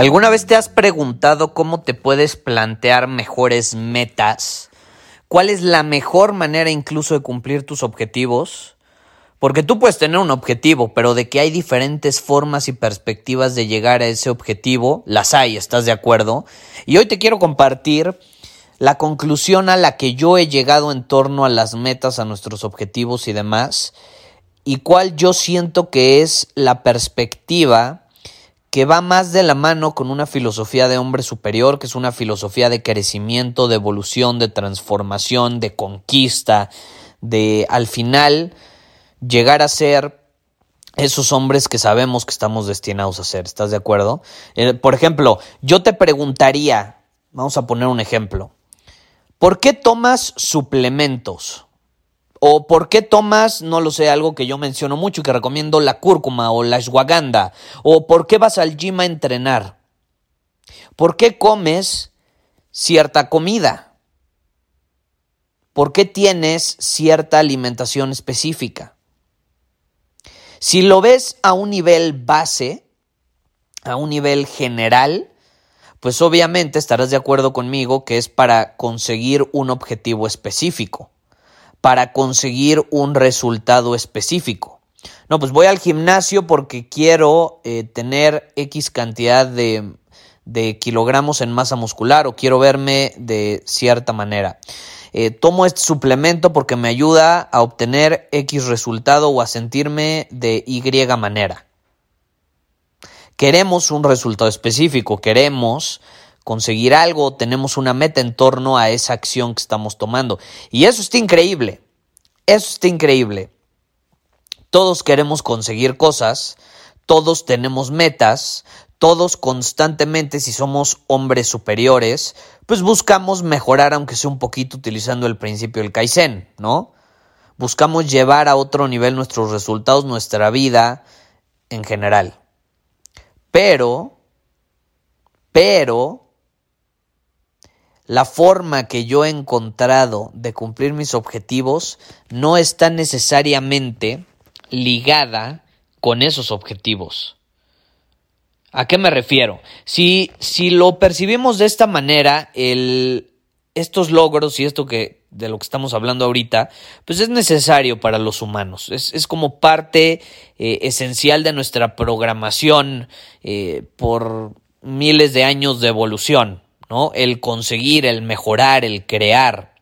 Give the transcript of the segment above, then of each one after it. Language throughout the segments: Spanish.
¿Alguna vez te has preguntado cómo te puedes plantear mejores metas? ¿Cuál es la mejor manera incluso de cumplir tus objetivos? Porque tú puedes tener un objetivo, pero de que hay diferentes formas y perspectivas de llegar a ese objetivo, las hay, ¿estás de acuerdo? Y hoy te quiero compartir la conclusión a la que yo he llegado en torno a las metas, a nuestros objetivos y demás, y cuál yo siento que es la perspectiva que va más de la mano con una filosofía de hombre superior, que es una filosofía de crecimiento, de evolución, de transformación, de conquista, de al final llegar a ser esos hombres que sabemos que estamos destinados a ser. ¿Estás de acuerdo? Eh, por ejemplo, yo te preguntaría, vamos a poner un ejemplo, ¿por qué tomas suplementos? ¿O por qué tomas, no lo sé, algo que yo menciono mucho y que recomiendo, la cúrcuma o la ashwagandha? ¿O por qué vas al gym a entrenar? ¿Por qué comes cierta comida? ¿Por qué tienes cierta alimentación específica? Si lo ves a un nivel base, a un nivel general, pues obviamente estarás de acuerdo conmigo que es para conseguir un objetivo específico para conseguir un resultado específico. No, pues voy al gimnasio porque quiero eh, tener X cantidad de, de, kilogramos en masa muscular o quiero verme de cierta manera. Eh, tomo este suplemento porque me ayuda a obtener X resultado o a sentirme de Y manera. Queremos un resultado específico, queremos conseguir algo, tenemos una meta en torno a esa acción que estamos tomando. Y eso está increíble, eso está increíble. Todos queremos conseguir cosas, todos tenemos metas, todos constantemente, si somos hombres superiores, pues buscamos mejorar, aunque sea un poquito utilizando el principio del Kaizen, ¿no? Buscamos llevar a otro nivel nuestros resultados, nuestra vida en general. Pero, pero, la forma que yo he encontrado de cumplir mis objetivos no está necesariamente ligada con esos objetivos. ¿A qué me refiero? Si, si lo percibimos de esta manera, estos logros y esto que de lo que estamos hablando ahorita, pues es necesario para los humanos. Es, como parte eh, esencial de nuestra programación eh, por miles de años de evolución. ¿No? El conseguir, el mejorar, el crear.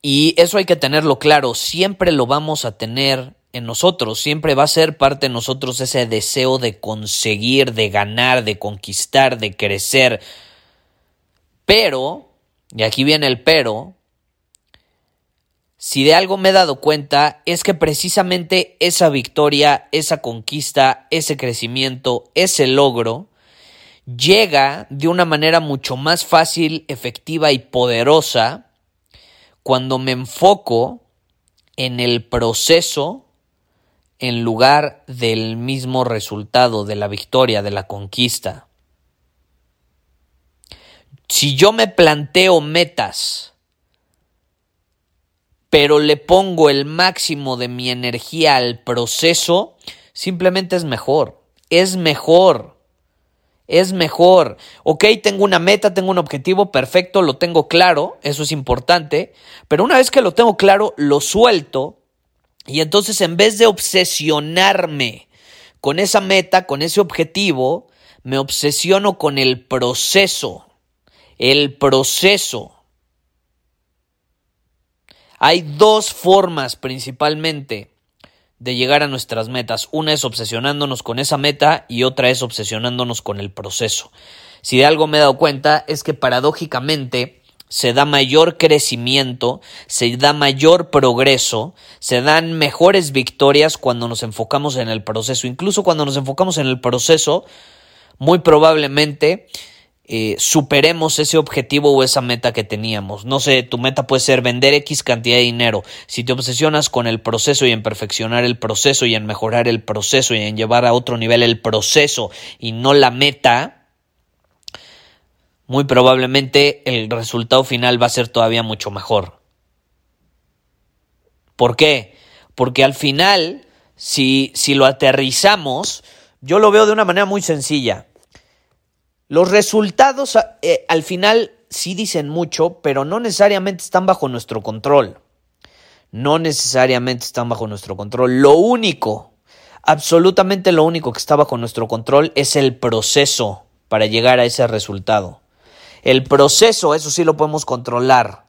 Y eso hay que tenerlo claro, siempre lo vamos a tener en nosotros, siempre va a ser parte de nosotros ese deseo de conseguir, de ganar, de conquistar, de crecer. Pero, y aquí viene el pero, si de algo me he dado cuenta es que precisamente esa victoria, esa conquista, ese crecimiento, ese logro, llega de una manera mucho más fácil, efectiva y poderosa cuando me enfoco en el proceso en lugar del mismo resultado, de la victoria, de la conquista. Si yo me planteo metas, pero le pongo el máximo de mi energía al proceso, simplemente es mejor. Es mejor es mejor. Ok, tengo una meta, tengo un objetivo, perfecto, lo tengo claro, eso es importante, pero una vez que lo tengo claro, lo suelto y entonces en vez de obsesionarme con esa meta, con ese objetivo, me obsesiono con el proceso. el proceso. Hay dos formas principalmente de llegar a nuestras metas. Una es obsesionándonos con esa meta y otra es obsesionándonos con el proceso. Si de algo me he dado cuenta es que paradójicamente se da mayor crecimiento, se da mayor progreso, se dan mejores victorias cuando nos enfocamos en el proceso. Incluso cuando nos enfocamos en el proceso, muy probablemente eh, superemos ese objetivo o esa meta que teníamos. No sé, tu meta puede ser vender X cantidad de dinero. Si te obsesionas con el proceso y en perfeccionar el proceso y en mejorar el proceso y en llevar a otro nivel el proceso y no la meta, muy probablemente el resultado final va a ser todavía mucho mejor. ¿Por qué? Porque al final, si, si lo aterrizamos, yo lo veo de una manera muy sencilla. Los resultados eh, al final sí dicen mucho, pero no necesariamente están bajo nuestro control. No necesariamente están bajo nuestro control. Lo único, absolutamente lo único que está bajo nuestro control es el proceso para llegar a ese resultado. El proceso, eso sí lo podemos controlar.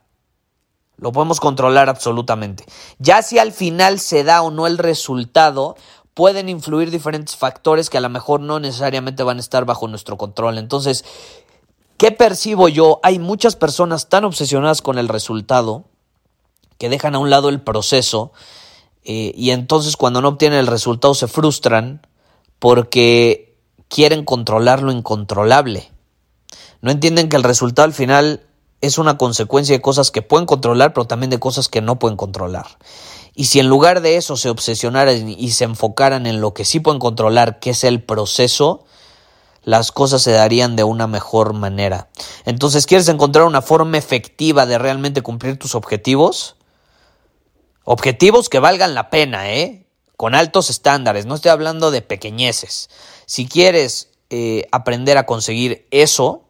Lo podemos controlar absolutamente. Ya si al final se da o no el resultado, pueden influir diferentes factores que a lo mejor no necesariamente van a estar bajo nuestro control. Entonces, ¿qué percibo yo? Hay muchas personas tan obsesionadas con el resultado que dejan a un lado el proceso eh, y entonces cuando no obtienen el resultado se frustran porque quieren controlar lo incontrolable. No entienden que el resultado al final es una consecuencia de cosas que pueden controlar, pero también de cosas que no pueden controlar. Y si en lugar de eso se obsesionaran y se enfocaran en lo que sí pueden controlar, que es el proceso, las cosas se darían de una mejor manera. Entonces, ¿quieres encontrar una forma efectiva de realmente cumplir tus objetivos? Objetivos que valgan la pena, ¿eh? Con altos estándares, no estoy hablando de pequeñeces. Si quieres eh, aprender a conseguir eso,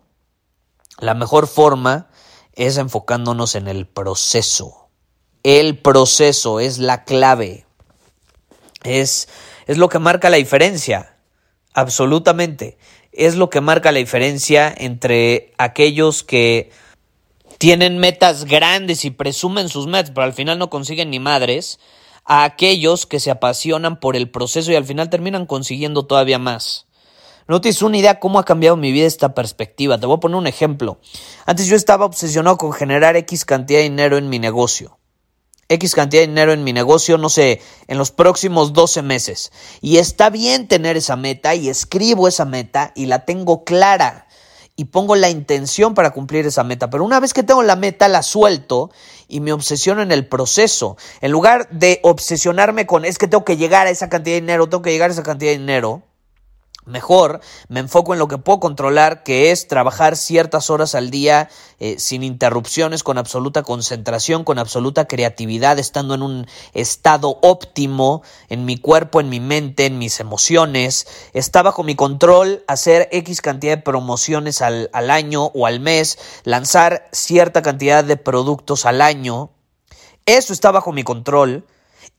la mejor forma es enfocándonos en el proceso. El proceso es la clave. Es, es lo que marca la diferencia. Absolutamente. Es lo que marca la diferencia entre aquellos que tienen metas grandes y presumen sus metas, pero al final no consiguen ni madres, a aquellos que se apasionan por el proceso y al final terminan consiguiendo todavía más. No tienes una idea cómo ha cambiado mi vida esta perspectiva. Te voy a poner un ejemplo. Antes yo estaba obsesionado con generar X cantidad de dinero en mi negocio. X cantidad de dinero en mi negocio, no sé, en los próximos 12 meses. Y está bien tener esa meta y escribo esa meta y la tengo clara y pongo la intención para cumplir esa meta. Pero una vez que tengo la meta, la suelto y me obsesiono en el proceso. En lugar de obsesionarme con es que tengo que llegar a esa cantidad de dinero, tengo que llegar a esa cantidad de dinero Mejor me enfoco en lo que puedo controlar, que es trabajar ciertas horas al día eh, sin interrupciones, con absoluta concentración, con absoluta creatividad, estando en un estado óptimo en mi cuerpo, en mi mente, en mis emociones. Está bajo mi control hacer X cantidad de promociones al, al año o al mes, lanzar cierta cantidad de productos al año. Eso está bajo mi control.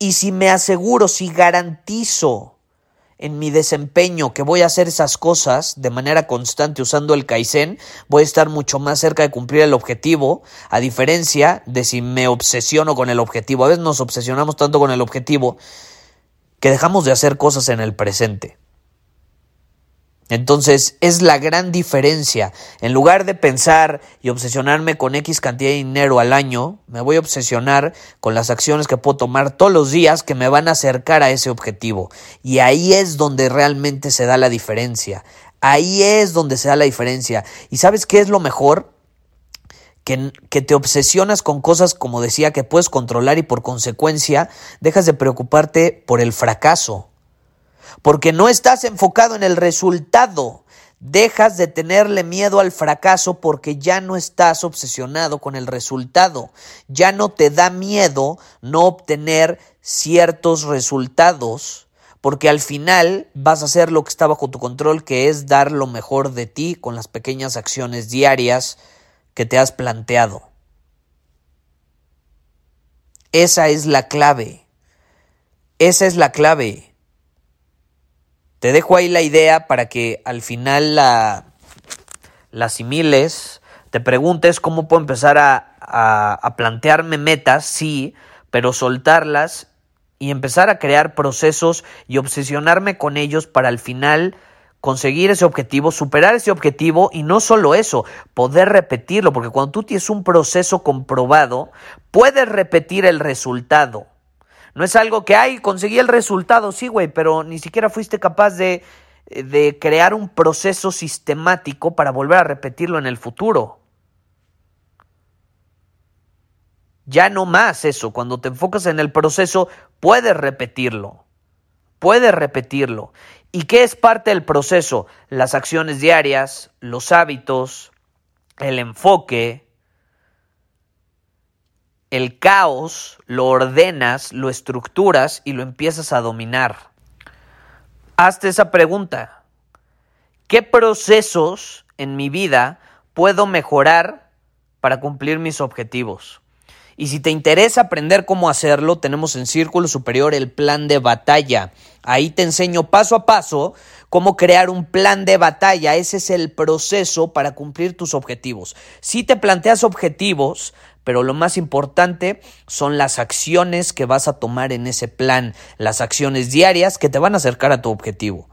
Y si me aseguro, si garantizo en mi desempeño que voy a hacer esas cosas de manera constante usando el Kaizen, voy a estar mucho más cerca de cumplir el objetivo, a diferencia de si me obsesiono con el objetivo. A veces nos obsesionamos tanto con el objetivo que dejamos de hacer cosas en el presente. Entonces es la gran diferencia. En lugar de pensar y obsesionarme con X cantidad de dinero al año, me voy a obsesionar con las acciones que puedo tomar todos los días que me van a acercar a ese objetivo. Y ahí es donde realmente se da la diferencia. Ahí es donde se da la diferencia. ¿Y sabes qué es lo mejor? Que, que, te obsesionas con cosas, como decía, que puedes controlar y por consecuencia dejas de preocuparte por el fracaso porque no estás enfocado en el resultado. Dejas de tenerle miedo al fracaso porque ya no estás obsesionado con el resultado. Ya no te da miedo no obtener ciertos resultados porque al final vas a hacer lo que está bajo tu control, que es dar lo mejor de ti con las pequeñas acciones diarias que te has planteado. Esa es la clave. Esa es la clave. Te dejo ahí la idea para que al final la, la asimiles, te preguntes cómo puedo empezar a, a plantearme metas, sí, pero soltarlas y empezar a crear procesos y obsesionarme con ellos para al final conseguir ese objetivo, superar ese objetivo y no solo eso, poder repetirlo, porque cuando tú tienes un proceso comprobado, puedes repetir el resultado. No es algo que, ay, conseguí el resultado, sí, güey, pero ni siquiera fuiste capaz de, de crear un proceso sistemático para volver a repetirlo en el futuro. Ya no más eso, cuando te enfocas en el proceso, puedes repetirlo. Puedes repetirlo. ¿Y qué es parte del proceso? Las acciones diarias, los hábitos, el enfoque, el caos, lo ordenas, lo estructuras y lo empiezas a dominar. Hazte esa pregunta. ¿Qué procesos en mi vida puedo mejorar para cumplir mis objetivos? Y si te interesa aprender cómo hacerlo, tenemos en Círculo Superior el plan de batalla. Ahí te enseño paso a paso cómo crear un plan de batalla. Ese es el proceso para cumplir tus objetivos. Si te planteas objetivos, pero lo más importante son las acciones que vas a tomar en ese plan, las acciones diarias que te van a acercar a tu objetivo.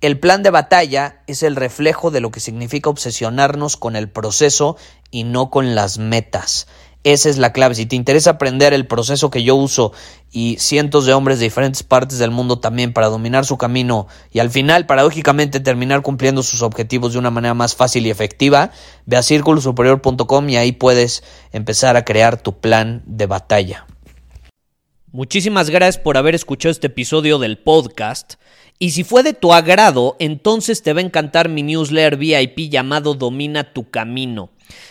El plan de batalla es el reflejo de lo que significa obsesionarnos con el proceso y no con las metas. Esa es la clave. Si te interesa aprender el proceso que yo uso y cientos de hombres de diferentes partes del mundo también para dominar su camino y al final, paradójicamente, terminar cumpliendo sus objetivos de una manera más fácil y efectiva, ve a círculosuperior.com y ahí puedes empezar a crear tu plan de batalla. Muchísimas gracias por haber escuchado este episodio del podcast. Y si fue de tu agrado, entonces te va a encantar mi newsletter VIP llamado Domina tu Camino.